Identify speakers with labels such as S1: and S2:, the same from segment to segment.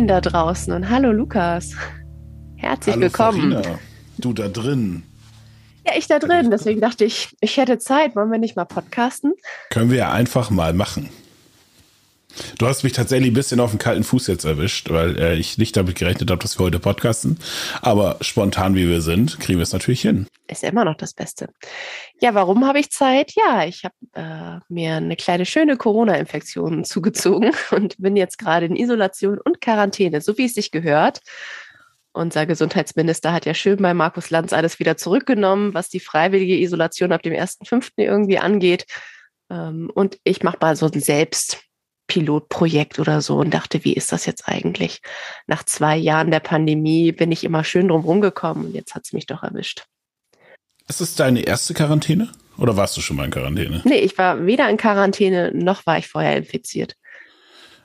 S1: Moin da draußen und hallo Lukas. Herzlich
S2: hallo
S1: willkommen.
S2: Farina. Du da drin.
S1: Ja, ich da drin. Deswegen dachte ich, ich hätte Zeit. Wollen wir nicht mal podcasten?
S2: Können wir ja einfach mal machen. Du hast mich tatsächlich ein bisschen auf den kalten Fuß jetzt erwischt, weil äh, ich nicht damit gerechnet habe, dass wir heute podcasten. Aber spontan wie wir sind, kriegen wir es natürlich hin.
S1: Ist immer noch das Beste. Ja, warum habe ich Zeit? Ja, ich habe äh, mir eine kleine schöne Corona-Infektion zugezogen und bin jetzt gerade in Isolation und Quarantäne, so wie es sich gehört. Unser Gesundheitsminister hat ja schön bei Markus Lanz alles wieder zurückgenommen, was die freiwillige Isolation ab dem 1.5. irgendwie angeht. Ähm, und ich mache mal so ein Selbst Pilotprojekt oder so und dachte, wie ist das jetzt eigentlich? Nach zwei Jahren der Pandemie bin ich immer schön drum rumgekommen und jetzt hat es mich doch erwischt.
S2: Ist es deine erste Quarantäne oder warst du schon mal in Quarantäne?
S1: Nee, ich war weder in Quarantäne noch war ich vorher infiziert.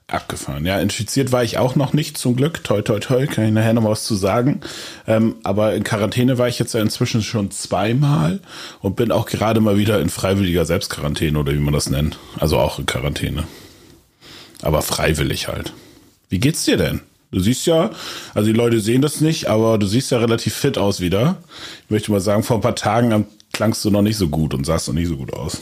S2: Abgefahren. Ja, infiziert war ich auch noch nicht, zum Glück. Toi, toi, toi, kann ich nachher noch was zu sagen. Ähm, aber in Quarantäne war ich jetzt ja inzwischen schon zweimal und bin auch gerade mal wieder in freiwilliger Selbstquarantäne oder wie man das nennt. Also auch in Quarantäne. Aber freiwillig halt. Wie geht's dir denn? Du siehst ja, also die Leute sehen das nicht, aber du siehst ja relativ fit aus wieder. Ich möchte mal sagen, vor ein paar Tagen klangst du noch nicht so gut und sahst noch nicht so gut aus.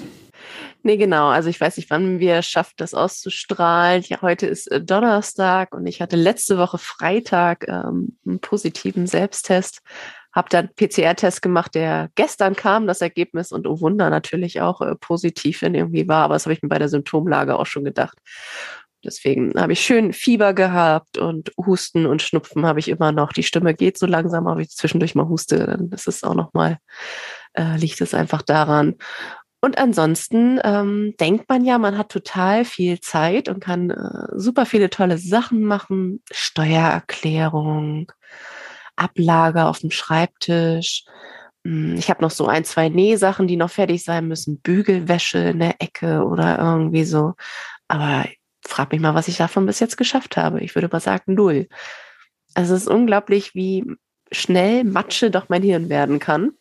S1: Nee, genau. Also ich weiß nicht, wann wir schaffen, das auszustrahlen. Ja, heute ist äh, Donnerstag und ich hatte letzte Woche Freitag ähm, einen positiven Selbsttest. Habe dann PCR-Test gemacht, der gestern kam, das Ergebnis und oh Wunder natürlich auch äh, positiv, wenn irgendwie war. Aber das habe ich mir bei der Symptomlage auch schon gedacht. Deswegen habe ich schön Fieber gehabt und Husten und Schnupfen habe ich immer noch. Die Stimme geht so langsam, aber ich zwischendurch mal huste, dann ist es auch noch mal, äh, liegt es einfach daran. Und ansonsten ähm, denkt man ja, man hat total viel Zeit und kann äh, super viele tolle Sachen machen. Steuererklärung, Ablage auf dem Schreibtisch. Hm, ich habe noch so ein, zwei Nähsachen, die noch fertig sein müssen. Bügelwäsche in der Ecke oder irgendwie so. Aber frag mich mal, was ich davon bis jetzt geschafft habe. Ich würde mal sagen, null. Also es ist unglaublich, wie schnell Matsche doch mein Hirn werden kann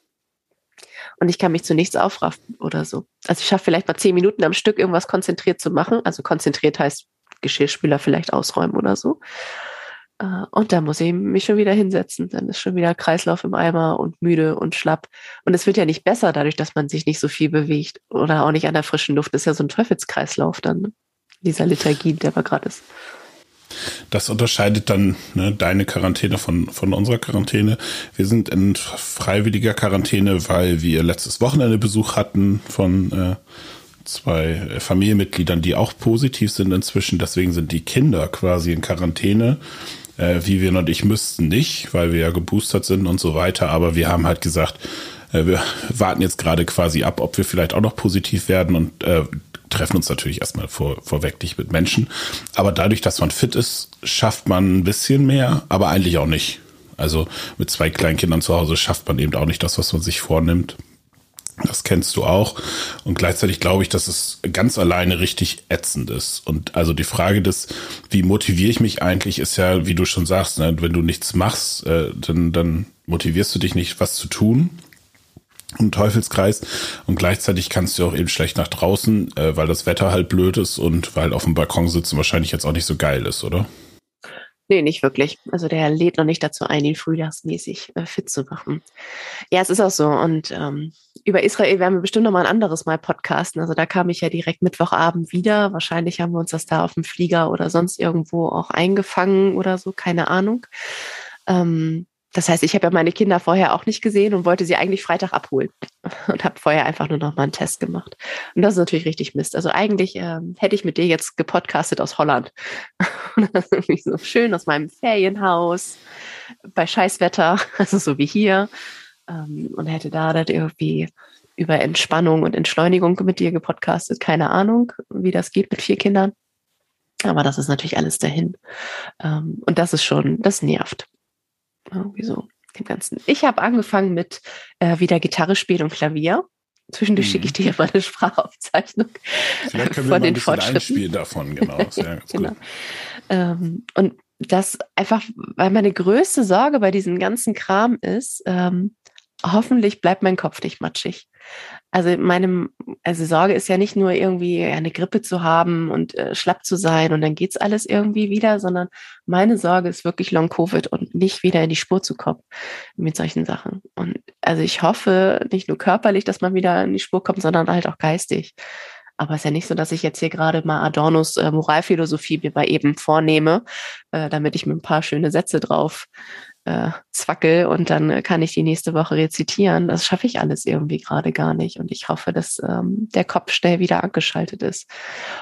S1: und ich kann mich zu nichts aufraffen oder so. Also ich schaffe vielleicht mal zehn Minuten am Stück irgendwas konzentriert zu machen. Also konzentriert heißt Geschirrspüler vielleicht ausräumen oder so. Äh, und dann muss ich mich schon wieder hinsetzen. Dann ist schon wieder Kreislauf im Eimer und müde und schlapp. Und es wird ja nicht besser dadurch, dass man sich nicht so viel bewegt oder auch nicht an der frischen Luft. Das ist ja so ein Teufelskreislauf dann, dieser Lethargie, der man gerade ist.
S2: Das unterscheidet dann ne, deine Quarantäne von, von unserer Quarantäne. Wir sind in freiwilliger Quarantäne, weil wir letztes Wochenende Besuch hatten von äh, zwei Familienmitgliedern, die auch positiv sind inzwischen. Deswegen sind die Kinder quasi in Quarantäne. Äh, Vivian und ich müssten nicht, weil wir ja geboostert sind und so weiter. Aber wir haben halt gesagt, äh, wir warten jetzt gerade quasi ab, ob wir vielleicht auch noch positiv werden und äh, treffen uns natürlich erstmal vor, vorweg nicht mit Menschen. Aber dadurch, dass man fit ist, schafft man ein bisschen mehr, aber eigentlich auch nicht. Also mit zwei kleinen Kindern zu Hause schafft man eben auch nicht das, was man sich vornimmt. Das kennst du auch. Und gleichzeitig glaube ich, dass es ganz alleine richtig ätzend ist. Und also die Frage des, wie motiviere ich mich eigentlich, ist ja, wie du schon sagst, ne, wenn du nichts machst, äh, dann, dann motivierst du dich nicht, was zu tun ein Teufelskreis und gleichzeitig kannst du auch eben schlecht nach draußen, äh, weil das Wetter halt blöd ist und weil auf dem Balkon sitzen wahrscheinlich jetzt auch nicht so geil ist, oder?
S1: Nee, nicht wirklich. Also der lädt noch nicht dazu ein, ihn frühjahrsmäßig äh, fit zu machen. Ja, es ist auch so. Und ähm, über Israel werden wir bestimmt noch mal ein anderes Mal podcasten. Also da kam ich ja direkt Mittwochabend wieder. Wahrscheinlich haben wir uns das da auf dem Flieger oder sonst irgendwo auch eingefangen oder so, keine Ahnung. Ähm, das heißt, ich habe ja meine Kinder vorher auch nicht gesehen und wollte sie eigentlich Freitag abholen und habe vorher einfach nur noch mal einen Test gemacht. Und das ist natürlich richtig Mist. Also eigentlich ähm, hätte ich mit dir jetzt gepodcastet aus Holland. Und so schön aus meinem Ferienhaus bei Scheißwetter, also so wie hier. Ähm, und hätte da das irgendwie über Entspannung und Entschleunigung mit dir gepodcastet. Keine Ahnung, wie das geht mit vier Kindern. Aber das ist natürlich alles dahin. Ähm, und das ist schon, das nervt. Irgendwie so dem Ganzen. Ich habe angefangen mit äh, wieder Gitarre spielen und Klavier. Zwischendurch mhm. schicke ich dir mal eine Sprachaufzeichnung
S2: Vielleicht können wir von mal den ein bisschen einspielen davon, genau. Sehr,
S1: genau. Ähm, und das einfach, weil meine größte Sorge bei diesem ganzen Kram ist, ähm, hoffentlich bleibt mein Kopf nicht matschig. Also meine also Sorge ist ja nicht nur irgendwie eine Grippe zu haben und äh, schlapp zu sein und dann geht's alles irgendwie wieder, sondern meine Sorge ist wirklich Long Covid und nicht wieder in die Spur zu kommen mit solchen Sachen. Und also ich hoffe nicht nur körperlich, dass man wieder in die Spur kommt, sondern halt auch geistig. Aber es ist ja nicht so, dass ich jetzt hier gerade mal Adornos äh, Moralphilosophie mir mal eben vornehme, äh, damit ich mir ein paar schöne Sätze drauf äh, zwackel und dann kann ich die nächste Woche rezitieren. Das schaffe ich alles irgendwie gerade gar nicht. Und ich hoffe, dass ähm, der Kopf schnell wieder angeschaltet ist.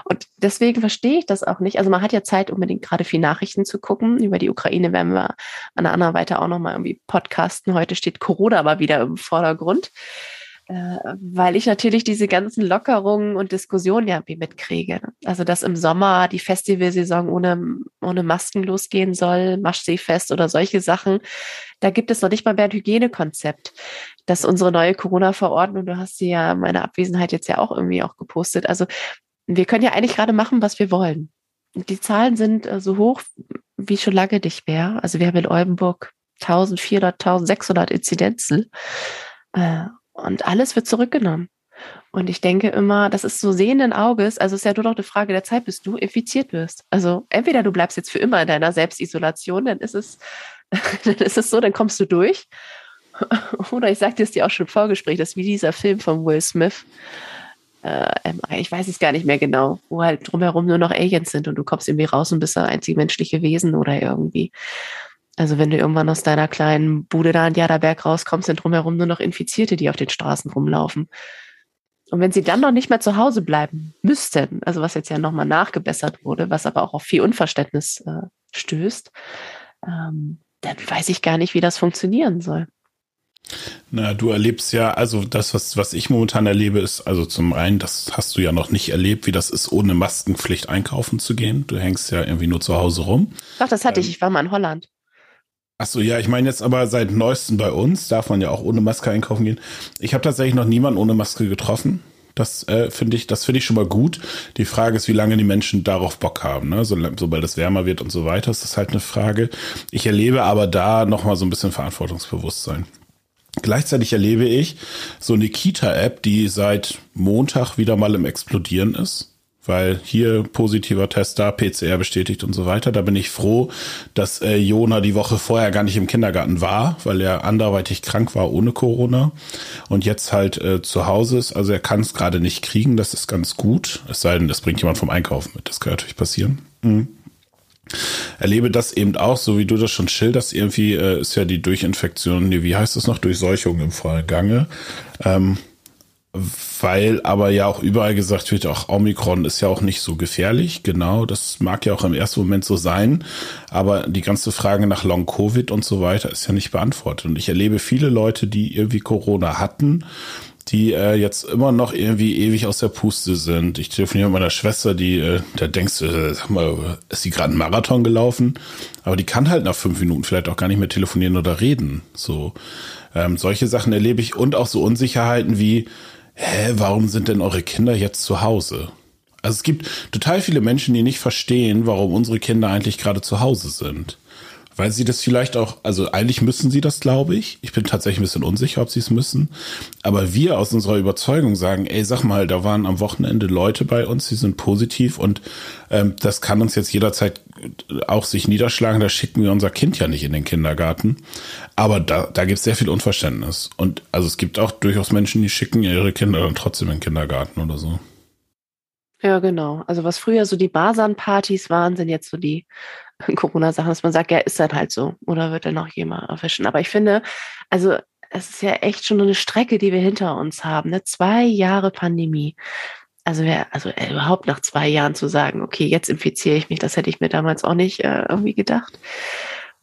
S1: Und deswegen verstehe ich das auch nicht. Also man hat ja Zeit, unbedingt gerade viel Nachrichten zu gucken. Über die Ukraine werden wir an der anderen Seite auch nochmal irgendwie podcasten. Heute steht Corona aber wieder im Vordergrund. Äh, weil ich natürlich diese ganzen Lockerungen und Diskussionen ja irgendwie mitkriege. Also, dass im Sommer die Festivalsaison ohne, ohne Masken losgehen soll, Maschseefest oder solche Sachen. Da gibt es noch nicht mal mehr ein Hygienekonzept. Dass unsere neue Corona-Verordnung, du hast sie ja meine Abwesenheit jetzt ja auch irgendwie auch gepostet. Also, wir können ja eigentlich gerade machen, was wir wollen. Die Zahlen sind äh, so hoch wie schon lange nicht mehr. Also, wir haben in Oldenburg 1400, 1600 Inzidenzen. Und alles wird zurückgenommen. Und ich denke immer, das ist so sehenden Auges, also es ist ja nur noch eine Frage der Zeit, bis du infiziert wirst. Also entweder du bleibst jetzt für immer in deiner Selbstisolation, dann ist es, dann ist es so, dann kommst du durch. Oder ich sagte es dir auch schon im Vorgespräch, das ist wie dieser Film von Will Smith. Äh, ich weiß es gar nicht mehr genau, wo halt drumherum nur noch Aliens sind und du kommst irgendwie raus und bist ein einzig menschliche Wesen oder irgendwie. Also wenn du irgendwann aus deiner kleinen Bude da in Jaderberg rauskommst, sind drumherum nur noch Infizierte, die auf den Straßen rumlaufen. Und wenn sie dann noch nicht mehr zu Hause bleiben müssten, also was jetzt ja nochmal nachgebessert wurde, was aber auch auf viel Unverständnis äh, stößt, ähm, dann weiß ich gar nicht, wie das funktionieren soll.
S2: Na, du erlebst ja, also das, was, was ich momentan erlebe, ist, also zum einen, das hast du ja noch nicht erlebt, wie das ist, ohne Maskenpflicht einkaufen zu gehen. Du hängst ja irgendwie nur zu Hause rum.
S1: Doch, das hatte ähm, ich. Ich war mal in Holland.
S2: Ach so, ja, ich meine jetzt aber seit neuestem bei uns darf man ja auch ohne Maske einkaufen gehen. Ich habe tatsächlich noch niemanden ohne Maske getroffen. Das äh, finde ich, das finde ich schon mal gut. Die Frage ist, wie lange die Menschen darauf Bock haben. Ne? So, sobald es wärmer wird und so weiter, ist das halt eine Frage. Ich erlebe aber da noch mal so ein bisschen Verantwortungsbewusstsein. Gleichzeitig erlebe ich so eine Kita-App, die seit Montag wieder mal im Explodieren ist weil hier positiver Test da, PCR bestätigt und so weiter. Da bin ich froh, dass äh, Jona die Woche vorher gar nicht im Kindergarten war, weil er anderweitig krank war ohne Corona und jetzt halt äh, zu Hause ist. Also er kann es gerade nicht kriegen, das ist ganz gut. Es sei denn, das bringt jemand vom Einkaufen mit. Das kann natürlich passieren. Mhm. Erlebe das eben auch, so wie du das schon schilderst, irgendwie äh, ist ja die Durchinfektion, wie heißt das noch, Durchseuchung im Vollgange. Ähm, weil aber ja auch überall gesagt wird, auch Omikron ist ja auch nicht so gefährlich. Genau, das mag ja auch im ersten Moment so sein. Aber die ganze Frage nach Long Covid und so weiter ist ja nicht beantwortet. Und ich erlebe viele Leute, die irgendwie Corona hatten, die äh, jetzt immer noch irgendwie ewig aus der Puste sind. Ich telefoniere mit meiner Schwester, die, äh, da denkst du, äh, sag mal, ist die gerade einen Marathon gelaufen? Aber die kann halt nach fünf Minuten vielleicht auch gar nicht mehr telefonieren oder reden. So ähm, solche Sachen erlebe ich und auch so Unsicherheiten wie hä, warum sind denn eure Kinder jetzt zu Hause? Also es gibt total viele Menschen, die nicht verstehen, warum unsere Kinder eigentlich gerade zu Hause sind. Weil sie das vielleicht auch, also eigentlich müssen sie das, glaube ich. Ich bin tatsächlich ein bisschen unsicher, ob sie es müssen. Aber wir aus unserer Überzeugung sagen, ey, sag mal, da waren am Wochenende Leute bei uns, die sind positiv und ähm, das kann uns jetzt jederzeit auch sich niederschlagen. Da schicken wir unser Kind ja nicht in den Kindergarten. Aber da, da gibt es sehr viel Unverständnis. Und also es gibt auch durchaus Menschen, die schicken ihre Kinder dann trotzdem in den Kindergarten oder so.
S1: Ja, genau. Also was früher so die Basan-Partys waren, sind jetzt so die Corona-Sachen, dass man sagt, ja, ist das halt so. Oder wird dann noch jemand erwischen. Aber ich finde, also es ist ja echt schon eine Strecke, die wir hinter uns haben. Ne? Zwei Jahre Pandemie. Also, wer, also äh, überhaupt nach zwei Jahren zu sagen, okay, jetzt infiziere ich mich, das hätte ich mir damals auch nicht äh, irgendwie gedacht.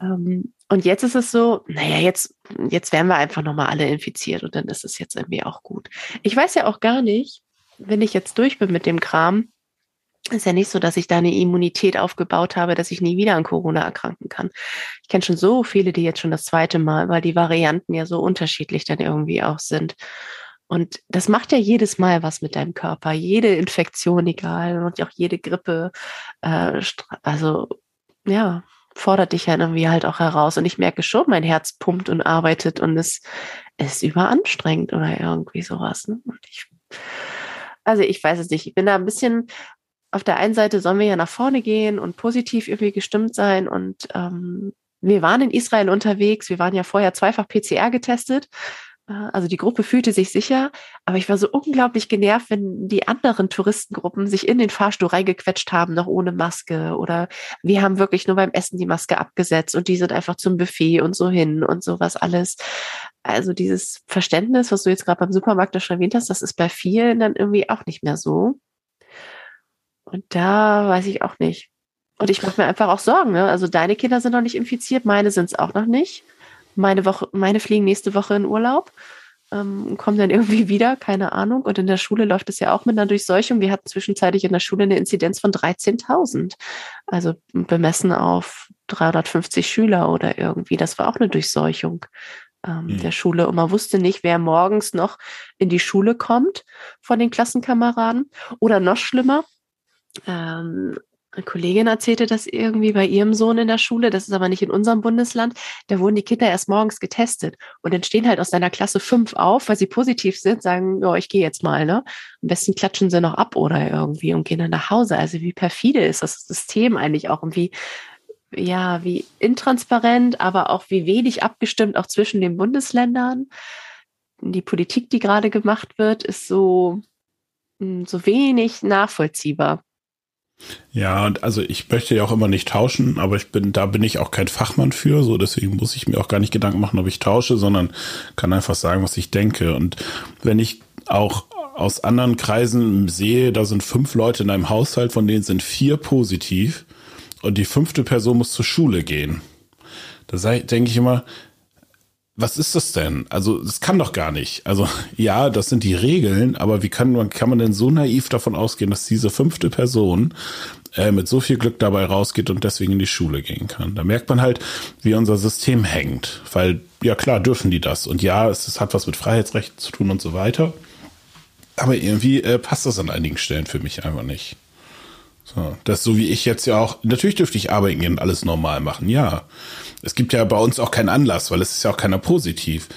S1: Ähm, und jetzt ist es so, naja, jetzt, jetzt werden wir einfach nochmal alle infiziert und dann ist es jetzt irgendwie auch gut. Ich weiß ja auch gar nicht, wenn ich jetzt durch bin mit dem Kram, ist ja nicht so, dass ich da eine Immunität aufgebaut habe, dass ich nie wieder an Corona erkranken kann. Ich kenne schon so viele, die jetzt schon das zweite Mal, weil die Varianten ja so unterschiedlich dann irgendwie auch sind. Und das macht ja jedes Mal was mit deinem Körper. Jede Infektion, egal, und auch jede Grippe. Äh, also, ja, fordert dich ja irgendwie halt auch heraus. Und ich merke schon, mein Herz pumpt und arbeitet und es ist überanstrengend oder irgendwie sowas. Ne? Ich, also ich weiß es nicht. Ich bin da ein bisschen auf der einen Seite sollen wir ja nach vorne gehen und positiv irgendwie gestimmt sein. Und ähm, wir waren in Israel unterwegs. Wir waren ja vorher zweifach PCR getestet. Äh, also die Gruppe fühlte sich sicher, aber ich war so unglaublich genervt, wenn die anderen Touristengruppen sich in den Fahrstuhl reingequetscht haben, noch ohne Maske. Oder wir haben wirklich nur beim Essen die Maske abgesetzt und die sind einfach zum Buffet und so hin und sowas alles. Also dieses Verständnis, was du jetzt gerade beim Supermarkt schon erwähnt hast, das ist bei vielen dann irgendwie auch nicht mehr so. Und da weiß ich auch nicht. Und ich mache mir einfach auch Sorgen. Ne? Also deine Kinder sind noch nicht infiziert, meine sind es auch noch nicht. Meine Woche, meine fliegen nächste Woche in Urlaub ähm, kommen dann irgendwie wieder, keine Ahnung. Und in der Schule läuft es ja auch mit einer Durchseuchung. Wir hatten zwischenzeitlich in der Schule eine Inzidenz von 13.000. Also bemessen auf 350 Schüler oder irgendwie. Das war auch eine Durchseuchung ähm, mhm. der Schule. Und man wusste nicht, wer morgens noch in die Schule kommt von den Klassenkameraden. Oder noch schlimmer, ähm, eine Kollegin erzählte das irgendwie bei ihrem Sohn in der Schule, das ist aber nicht in unserem Bundesland, da wurden die Kinder erst morgens getestet und dann stehen halt aus deiner Klasse fünf auf, weil sie positiv sind, sagen, ja, ich gehe jetzt mal, ne? Am besten klatschen sie noch ab oder irgendwie und gehen dann nach Hause. Also wie perfide ist das System eigentlich auch und wie, ja, wie intransparent, aber auch wie wenig abgestimmt auch zwischen den Bundesländern. Die Politik, die gerade gemacht wird, ist so, hm, so wenig nachvollziehbar.
S2: Ja, und also ich möchte ja auch immer nicht tauschen, aber ich bin, da bin ich auch kein Fachmann für, so deswegen muss ich mir auch gar nicht Gedanken machen, ob ich tausche, sondern kann einfach sagen, was ich denke. Und wenn ich auch aus anderen Kreisen sehe, da sind fünf Leute in einem Haushalt, von denen sind vier positiv und die fünfte Person muss zur Schule gehen. Da denke ich immer, was ist das denn? Also, das kann doch gar nicht. Also, ja, das sind die Regeln, aber wie kann man, kann man denn so naiv davon ausgehen, dass diese fünfte Person äh, mit so viel Glück dabei rausgeht und deswegen in die Schule gehen kann? Da merkt man halt, wie unser System hängt. Weil, ja klar, dürfen die das. Und ja, es, es hat was mit Freiheitsrechten zu tun und so weiter. Aber irgendwie äh, passt das an einigen Stellen für mich einfach nicht. So, das so wie ich jetzt ja auch, natürlich dürfte ich arbeiten gehen und alles normal machen, ja. Es gibt ja bei uns auch keinen Anlass, weil es ist ja auch keiner positiv.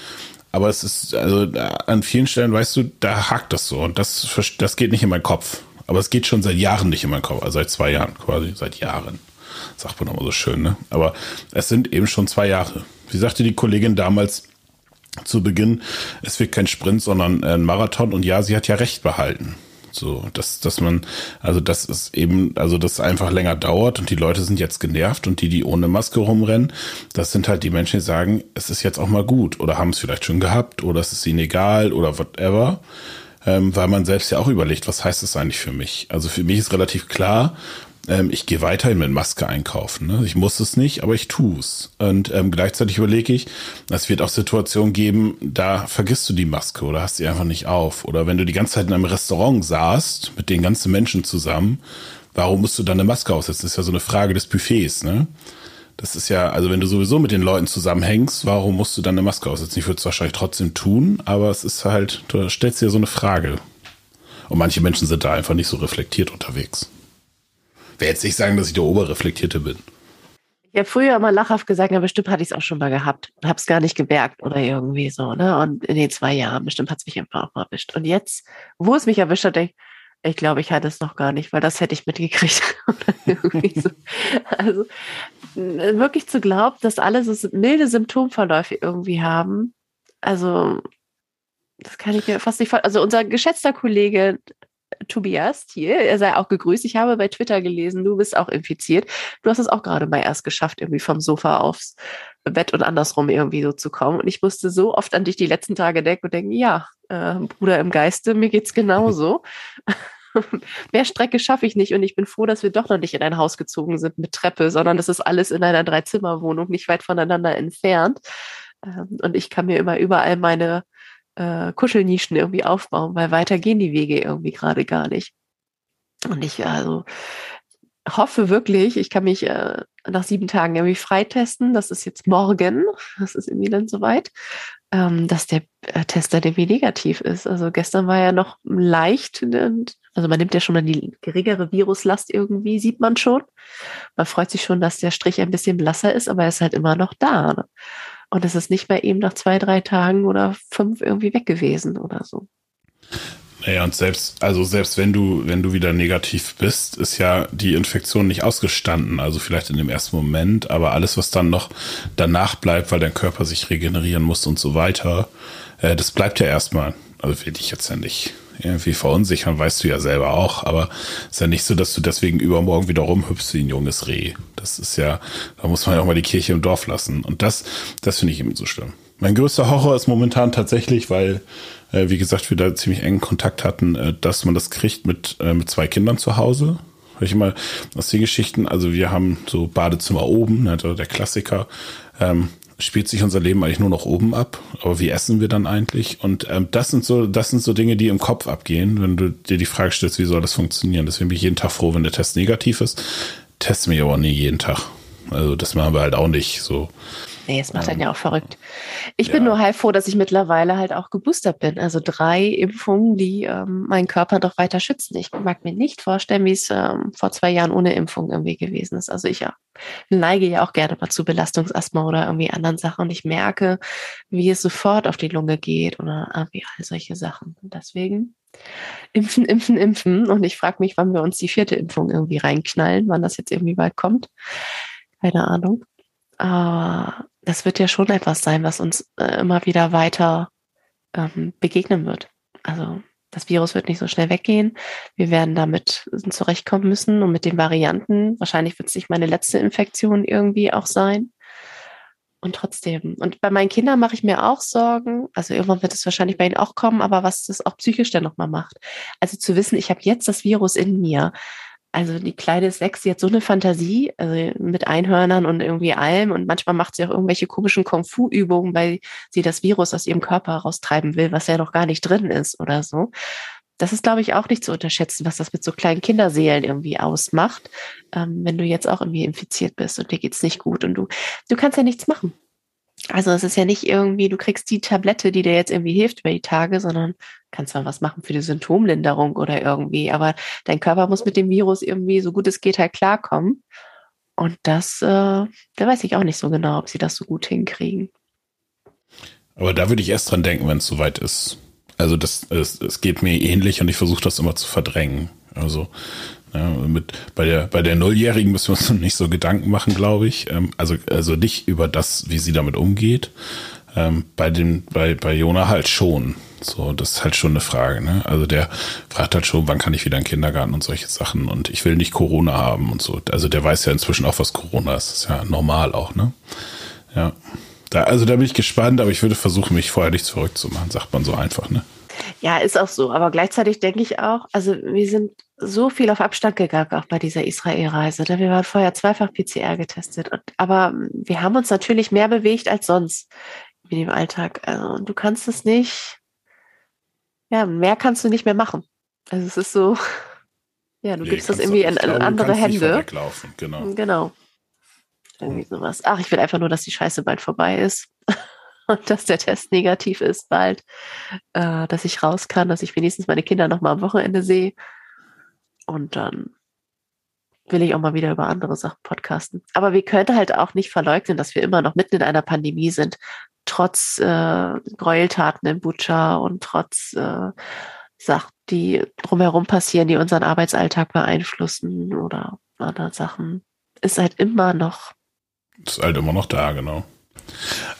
S2: Aber es ist, also an vielen Stellen, weißt du, da hakt das so und das, das geht nicht in meinen Kopf. Aber es geht schon seit Jahren nicht in meinen Kopf, also seit zwei Jahren quasi, seit Jahren. Sagt man immer so schön, ne? Aber es sind eben schon zwei Jahre. Wie sagte die Kollegin damals zu Beginn, es wird kein Sprint, sondern ein Marathon und ja, sie hat ja recht behalten. So, dass, dass man, also das ist eben, also das einfach länger dauert und die Leute sind jetzt genervt und die, die ohne Maske rumrennen, das sind halt die Menschen, die sagen, es ist jetzt auch mal gut oder haben es vielleicht schon gehabt oder es ist ihnen egal oder whatever. Ähm, weil man selbst ja auch überlegt, was heißt das eigentlich für mich? Also für mich ist relativ klar, ähm, ich gehe weiterhin mit Maske einkaufen. Ne? Ich muss es nicht, aber ich tu's. Und ähm, gleichzeitig überlege ich, es wird auch Situationen geben, da vergisst du die Maske oder hast sie einfach nicht auf. Oder wenn du die ganze Zeit in einem Restaurant saßt, mit den ganzen Menschen zusammen, warum musst du dann eine Maske aufsetzen? Das ist ja so eine Frage des Buffets, ne? Das ist ja, also wenn du sowieso mit den Leuten zusammenhängst, warum musst du dann eine Maske aufsetzen? Ich würde es wahrscheinlich trotzdem tun, aber es ist halt, du stellst dir so eine Frage. Und manche Menschen sind da einfach nicht so reflektiert unterwegs werde jetzt nicht sagen, dass ich der Oberreflektierte bin.
S1: Ich habe früher immer lachhaft gesagt, ja, bestimmt hatte ich es auch schon mal gehabt und habe es gar nicht gemerkt oder irgendwie so, ne? Und in den zwei Jahren, bestimmt hat es mich einfach auch mal erwischt. Und jetzt, wo es mich erwischt hat, denke ich, ich glaube, ich hatte es noch gar nicht, weil das hätte ich mitgekriegt. so. Also wirklich zu glauben, dass alle so milde Symptomverläufe irgendwie haben. Also das kann ich mir fast nicht vorstellen. Also unser geschätzter Kollege Tobias hier, er sei auch gegrüßt. Ich habe bei Twitter gelesen, du bist auch infiziert. Du hast es auch gerade mal erst geschafft, irgendwie vom Sofa aufs Bett und andersrum irgendwie so zu kommen. Und ich musste so oft an dich die letzten Tage denken und denken, ja, äh, Bruder im Geiste, mir geht's genauso. Mehr Strecke schaffe ich nicht und ich bin froh, dass wir doch noch nicht in ein Haus gezogen sind mit Treppe, sondern das ist alles in einer Dreizimmerwohnung, nicht weit voneinander entfernt. Ähm, und ich kann mir immer überall meine äh, Kuschelnischen irgendwie aufbauen, weil weiter gehen die Wege irgendwie gerade gar nicht. Und ich also hoffe wirklich, ich kann mich äh, nach sieben Tagen irgendwie freitesten. Das ist jetzt morgen, das ist irgendwie dann soweit, ähm, dass der äh, Tester der wie negativ ist. Also gestern war ja noch leicht, Also man nimmt ja schon mal die geringere Viruslast irgendwie, sieht man schon. Man freut sich schon, dass der Strich ein bisschen blasser ist, aber er ist halt immer noch da. Ne? Und es ist nicht bei ihm nach zwei, drei Tagen oder fünf irgendwie weg gewesen oder so.
S2: Naja, und selbst, also selbst wenn du, wenn du wieder negativ bist, ist ja die Infektion nicht ausgestanden. Also vielleicht in dem ersten Moment, aber alles, was dann noch danach bleibt, weil dein Körper sich regenerieren muss und so weiter, äh, das bleibt ja erstmal. Also will ich jetzt ja nicht irgendwie verunsichern, weißt du ja selber auch, aber es ist ja nicht so, dass du deswegen übermorgen wieder rumhüpfst wie ein junges Reh. Das ist ja, da muss man ja auch mal die Kirche im Dorf lassen. Und das, das finde ich eben so schlimm. Mein größter Horror ist momentan tatsächlich, weil, äh, wie gesagt, wir da ziemlich engen Kontakt hatten, äh, dass man das kriegt mit, äh, mit zwei Kindern zu Hause. Hör ich mal aus den Geschichten, also wir haben so Badezimmer oben, ne, der Klassiker. Ähm, spielt sich unser Leben eigentlich nur noch oben ab. Aber wie essen wir dann eigentlich? Und ähm, das sind so, das sind so Dinge, die im Kopf abgehen, wenn du dir die Frage stellst, wie soll das funktionieren? Deswegen bin ich jeden Tag froh, wenn der Test negativ ist. Teste mich aber nie jeden Tag. Also das machen wir halt auch nicht so.
S1: Nee, es macht ähm, einen ja auch verrückt. Ich ja. bin nur heilfroh, dass ich mittlerweile halt auch geboostert bin. Also drei Impfungen, die ähm, meinen Körper doch weiter schützen. Ich mag mir nicht vorstellen, wie es ähm, vor zwei Jahren ohne Impfung irgendwie gewesen ist. Also ich ja, neige ja auch gerne mal zu Belastungsasthma oder irgendwie anderen Sachen und ich merke, wie es sofort auf die Lunge geht oder irgendwie all solche Sachen. Und deswegen impfen, impfen, impfen. Und ich frage mich, wann wir uns die vierte Impfung irgendwie reinknallen, wann das jetzt irgendwie bald kommt. Keine Ahnung. Aber das wird ja schon etwas sein, was uns äh, immer wieder weiter ähm, begegnen wird. Also das Virus wird nicht so schnell weggehen. Wir werden damit zurechtkommen müssen und mit den Varianten. Wahrscheinlich wird es nicht meine letzte Infektion irgendwie auch sein. Und trotzdem. Und bei meinen Kindern mache ich mir auch Sorgen. Also irgendwann wird es wahrscheinlich bei ihnen auch kommen, aber was das auch psychisch dann nochmal macht. Also zu wissen, ich habe jetzt das Virus in mir also die kleine Sechs, die hat so eine Fantasie, also mit Einhörnern und irgendwie allem. Und manchmal macht sie auch irgendwelche komischen Kung-Fu-Übungen, weil sie das Virus aus ihrem Körper raustreiben will, was ja noch gar nicht drin ist oder so. Das ist, glaube ich, auch nicht zu unterschätzen, was das mit so kleinen Kinderseelen irgendwie ausmacht, ähm, wenn du jetzt auch irgendwie infiziert bist und dir geht's nicht gut und du, du kannst ja nichts machen. Also es ist ja nicht irgendwie, du kriegst die Tablette, die dir jetzt irgendwie hilft über die Tage, sondern kannst mal was machen für die Symptomlinderung oder irgendwie. Aber dein Körper muss mit dem Virus irgendwie, so gut es geht, halt klarkommen. Und das, äh, da weiß ich auch nicht so genau, ob sie das so gut hinkriegen.
S2: Aber da würde ich erst dran denken, wenn es soweit ist. Also das, es, es geht mir ähnlich und ich versuche das immer zu verdrängen. Also ja, mit, bei der, bei der Nulljährigen müssen wir uns nicht so Gedanken machen, glaube ich. Ähm, also, also nicht über das, wie sie damit umgeht. Ähm, bei dem, bei, bei Jona halt schon. So, das ist halt schon eine Frage, ne? Also der fragt halt schon, wann kann ich wieder in den Kindergarten und solche Sachen und ich will nicht Corona haben und so. Also der weiß ja inzwischen auch, was Corona ist. Das ist ja normal auch, ne? Ja. Da, also da bin ich gespannt, aber ich würde versuchen, mich vorher nicht verrückt zu machen, sagt man so einfach, ne?
S1: Ja, ist auch so. Aber gleichzeitig denke ich auch, also wir sind so viel auf Abstand gegangen, auch bei dieser Israel-Reise. Wir waren vorher zweifach PCR getestet. Und, aber wir haben uns natürlich mehr bewegt als sonst in dem Alltag. Also, du kannst es nicht, ja, mehr kannst du nicht mehr machen. Also es ist so, ja, du nee, gibst das irgendwie in, in andere Hände.
S2: Genau.
S1: Genau. Irgendwie sowas. Ach, ich will einfach nur, dass die Scheiße bald vorbei ist. und dass der Test negativ ist bald, äh, dass ich raus kann, dass ich wenigstens meine Kinder noch mal am Wochenende sehe. Und dann will ich auch mal wieder über andere Sachen podcasten. Aber wir können halt auch nicht verleugnen, dass wir immer noch mitten in einer Pandemie sind, trotz äh, Gräueltaten in Butscha und trotz äh, Sachen, die drumherum passieren, die unseren Arbeitsalltag beeinflussen oder andere Sachen. Ist halt immer noch.
S2: Ist halt immer noch da, genau.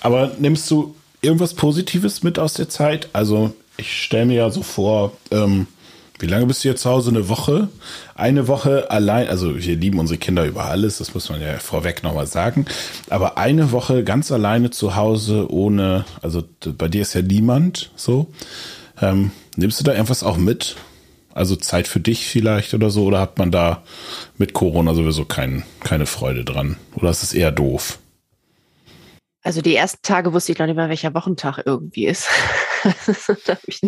S2: Aber nimmst du irgendwas Positives mit aus der Zeit? Also ich stelle mir ja so vor, ähm, wie lange bist du jetzt zu Hause? Eine Woche? Eine Woche allein, also wir lieben unsere Kinder über alles, das muss man ja vorweg nochmal sagen. Aber eine Woche ganz alleine zu Hause ohne, also bei dir ist ja niemand so. Ähm, nimmst du da irgendwas auch mit? Also Zeit für dich vielleicht oder so? Oder hat man da mit Corona sowieso kein, keine Freude dran? Oder ist es eher doof?
S1: Also die ersten Tage wusste ich noch nicht mal, welcher Wochentag irgendwie ist. da habe ich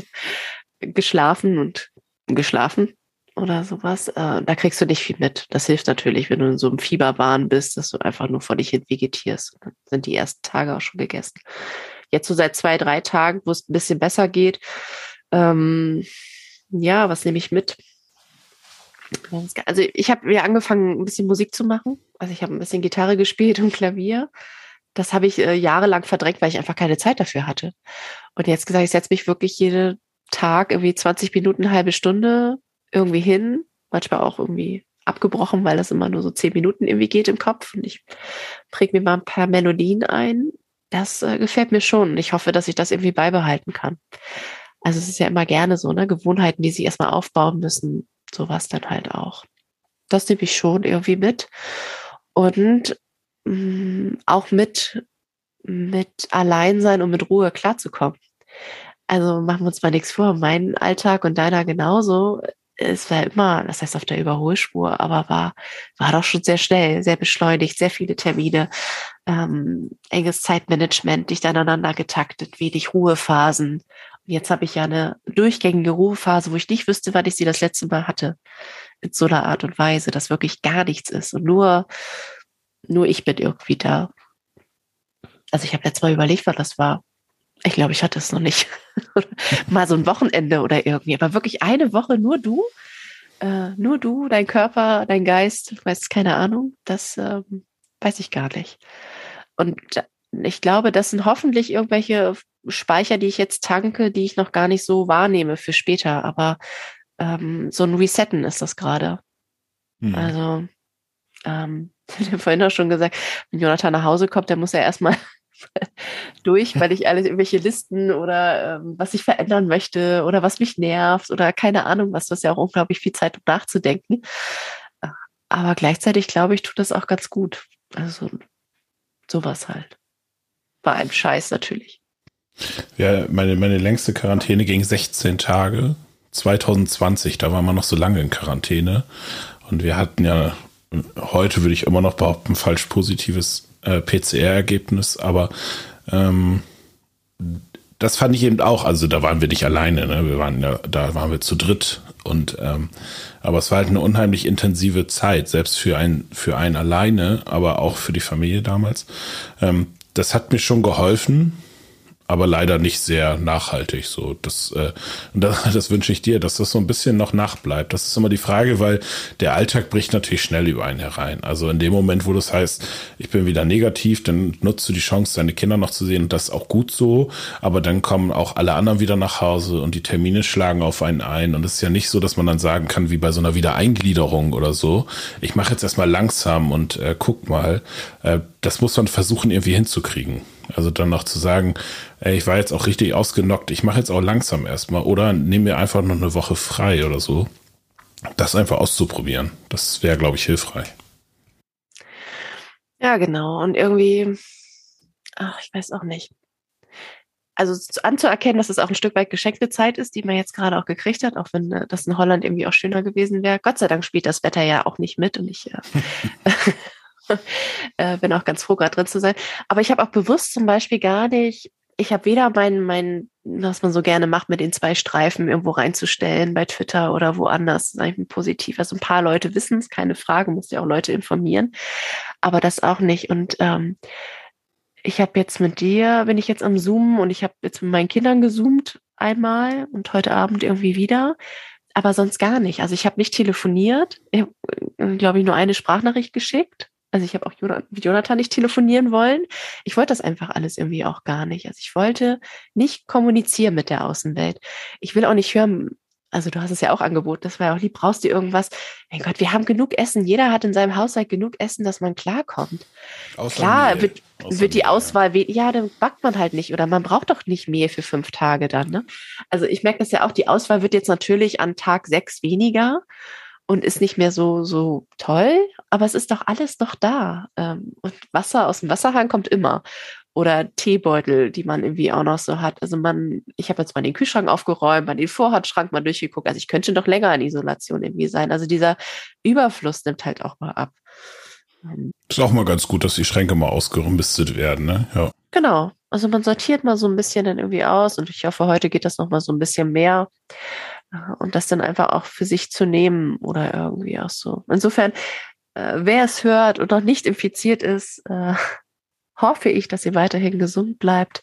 S1: geschlafen und geschlafen oder sowas. Äh, da kriegst du nicht viel mit. Das hilft natürlich, wenn du in so einem Fieberwahn bist, dass du einfach nur vor dich hin vegetierst. Dann sind die ersten Tage auch schon gegessen. Jetzt so seit zwei, drei Tagen, wo es ein bisschen besser geht. Ähm, ja, was nehme ich mit? Also ich habe ja angefangen, ein bisschen Musik zu machen. Also ich habe ein bisschen Gitarre gespielt und Klavier. Das habe ich äh, jahrelang verdrängt, weil ich einfach keine Zeit dafür hatte. Und jetzt gesagt, ich setze mich wirklich jeden Tag irgendwie 20 Minuten, halbe Stunde irgendwie hin. Manchmal auch irgendwie abgebrochen, weil das immer nur so zehn Minuten irgendwie geht im Kopf. Und ich präge mir mal ein paar Melodien ein. Das äh, gefällt mir schon. Und ich hoffe, dass ich das irgendwie beibehalten kann. Also es ist ja immer gerne so, ne? Gewohnheiten, die sich erstmal aufbauen müssen, sowas dann halt auch. Das nehme ich schon irgendwie mit. Und mh, mm, auch mit, mit Alleinsein und mit Ruhe klarzukommen. Also machen wir uns mal nichts vor. Mein Alltag und deiner genauso. Es war immer, das heißt auf der Überholspur, aber war, war doch schon sehr schnell, sehr beschleunigt, sehr viele Termine, ähm, enges Zeitmanagement, dicht aneinander getaktet, wenig Ruhephasen. Jetzt habe ich ja eine durchgängige Ruhephase, wo ich nicht wüsste, wann ich sie das letzte Mal hatte. In so einer Art und Weise, dass wirklich gar nichts ist und nur, nur ich bin irgendwie da. Also ich habe letztes Mal überlegt, was das war. Ich glaube, ich hatte es noch nicht. Mal so ein Wochenende oder irgendwie. Aber wirklich eine Woche nur du, äh, nur du, dein Körper, dein Geist, weiß keine Ahnung. Das ähm, weiß ich gar nicht. Und ich glaube, das sind hoffentlich irgendwelche Speicher, die ich jetzt tanke, die ich noch gar nicht so wahrnehme für später. Aber ähm, so ein Resetten ist das gerade. Mhm. Also, ähm, ich habe vorhin auch schon gesagt, wenn Jonathan nach Hause kommt, dann muss er erstmal durch, weil ich alles irgendwelche Listen oder ähm, was ich verändern möchte oder was mich nervt oder keine Ahnung was, was ja auch unglaublich viel Zeit um nachzudenken. Aber gleichzeitig glaube ich, tut das auch ganz gut. Also sowas halt. Bei einem Scheiß natürlich.
S2: Ja, meine, meine längste Quarantäne ging 16 Tage. 2020, da war man noch so lange in Quarantäne. Und wir hatten ja, heute würde ich immer noch behaupten, falsch positives äh, PCR-Ergebnis, aber ähm, das fand ich eben auch, also da waren wir nicht alleine, ne? wir waren ja, da waren wir zu dritt und ähm, aber es war halt eine unheimlich intensive Zeit, selbst für ein für einen alleine, aber auch für die Familie damals. Ähm, das hat mir schon geholfen, aber leider nicht sehr nachhaltig. So, das, äh, das, das wünsche ich dir, dass das so ein bisschen noch nachbleibt. Das ist immer die Frage, weil der Alltag bricht natürlich schnell über einen herein. Also in dem Moment, wo das heißt, ich bin wieder negativ, dann nutzt du die Chance, deine Kinder noch zu sehen und das ist auch gut so. Aber dann kommen auch alle anderen wieder nach Hause und die Termine schlagen auf einen ein. Und es ist ja nicht so, dass man dann sagen kann, wie bei so einer Wiedereingliederung oder so. Ich mache jetzt erstmal langsam und äh, guck mal. Äh, das muss man versuchen, irgendwie hinzukriegen. Also dann noch zu sagen, ey, ich war jetzt auch richtig ausgenockt, ich mache jetzt auch langsam erstmal oder nehme mir einfach noch eine Woche frei oder so. Das einfach auszuprobieren, das wäre, glaube ich, hilfreich.
S1: Ja, genau. Und irgendwie, ach, ich weiß auch nicht. Also anzuerkennen, dass es auch ein Stück weit geschenkte Zeit ist, die man jetzt gerade auch gekriegt hat, auch wenn äh, das in Holland irgendwie auch schöner gewesen wäre. Gott sei Dank spielt das Wetter ja auch nicht mit und ich äh, äh, bin auch ganz froh, gerade drin zu sein. Aber ich habe auch bewusst zum Beispiel gar nicht, ich habe weder mein, mein, was man so gerne macht, mit den zwei Streifen irgendwo reinzustellen bei Twitter oder woanders, sag ich positiv. Also ein paar Leute wissen es, keine Frage, muss ja auch Leute informieren, aber das auch nicht. Und ähm, ich habe jetzt mit dir, bin ich jetzt am Zoomen und ich habe jetzt mit meinen Kindern gezoomt einmal und heute Abend irgendwie wieder aber sonst gar nicht. Also ich habe nicht telefoniert, äh, glaube ich, nur eine Sprachnachricht geschickt also ich habe auch mit Jonathan nicht telefonieren wollen. Ich wollte das einfach alles irgendwie auch gar nicht. Also ich wollte nicht kommunizieren mit der Außenwelt. Ich will auch nicht hören, also du hast es ja auch angeboten, das war ja auch lieb, brauchst du irgendwas? Mein Gott, wir haben genug Essen. Jeder hat in seinem Haushalt genug Essen, dass man klarkommt. Außer Klar, Mehl. wird, Außer wird die Mehl, Auswahl, ja. ja, dann backt man halt nicht oder man braucht doch nicht Mehl für fünf Tage dann. Ne? Also ich merke das ja auch, die Auswahl wird jetzt natürlich an Tag sechs weniger und ist nicht mehr so, so toll, aber es ist doch alles noch da. Ähm, und Wasser aus dem Wasserhahn kommt immer. Oder Teebeutel, die man irgendwie auch noch so hat. Also man, ich habe jetzt mal den Kühlschrank aufgeräumt, mal den Vorratsschrank mal durchgeguckt. Also ich könnte noch länger in Isolation irgendwie sein. Also dieser Überfluss nimmt halt auch mal ab.
S2: Ist auch mal ganz gut, dass die Schränke mal ausgerüstet werden, ne? Ja.
S1: Genau. Also man sortiert mal so ein bisschen dann irgendwie aus und ich hoffe, heute geht das noch mal so ein bisschen mehr und das dann einfach auch für sich zu nehmen oder irgendwie auch so. Insofern, äh, wer es hört und noch nicht infiziert ist, äh, hoffe ich, dass ihr weiterhin gesund bleibt.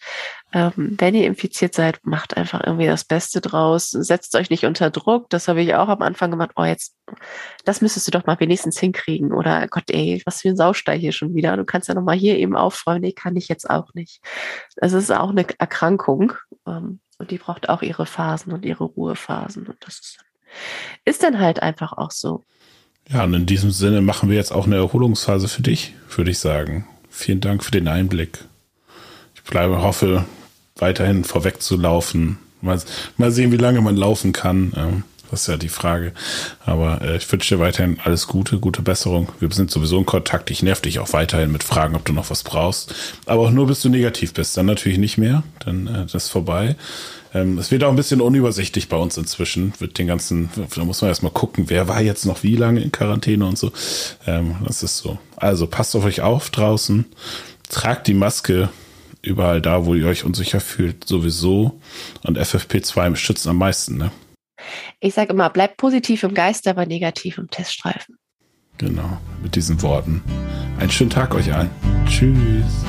S1: Ähm, wenn ihr infiziert seid, macht einfach irgendwie das Beste draus. Setzt euch nicht unter Druck. Das habe ich auch am Anfang gemacht. Oh, jetzt, das müsstest du doch mal wenigstens hinkriegen. Oder Gott, ey, was für ein Saustall hier schon wieder. Du kannst ja noch mal hier eben aufräumen. Nee, kann ich jetzt auch nicht. Es ist auch eine Erkrankung. Ähm, und die braucht auch ihre Phasen und ihre Ruhephasen. Und das ist, ist dann halt einfach auch so.
S2: Ja, und in diesem Sinne machen wir jetzt auch eine Erholungsphase für dich, würde ich sagen. Vielen Dank für den Einblick. Ich bleibe, hoffe, weiterhin vorwegzulaufen. Mal, mal sehen, wie lange man laufen kann. Ähm, das ist ja die Frage. Aber äh, ich wünsche dir weiterhin alles Gute, gute Besserung. Wir sind sowieso in Kontakt. Ich nerv dich auch weiterhin mit Fragen, ob du noch was brauchst. Aber auch nur, bis du negativ bist. Dann natürlich nicht mehr. Dann äh, das ist vorbei. Ähm, es wird auch ein bisschen unübersichtlich bei uns inzwischen. Wird den ganzen, da muss man erstmal gucken, wer war jetzt noch wie lange in Quarantäne und so. Ähm, das ist so. Also passt auf euch auf draußen. Tragt die Maske überall da, wo ihr euch unsicher fühlt, sowieso. Und FFP2 schützt am meisten, ne?
S1: Ich sage immer, bleibt positiv im Geist, aber negativ im Teststreifen.
S2: Genau, mit diesen Worten. Einen schönen Tag euch allen. Tschüss.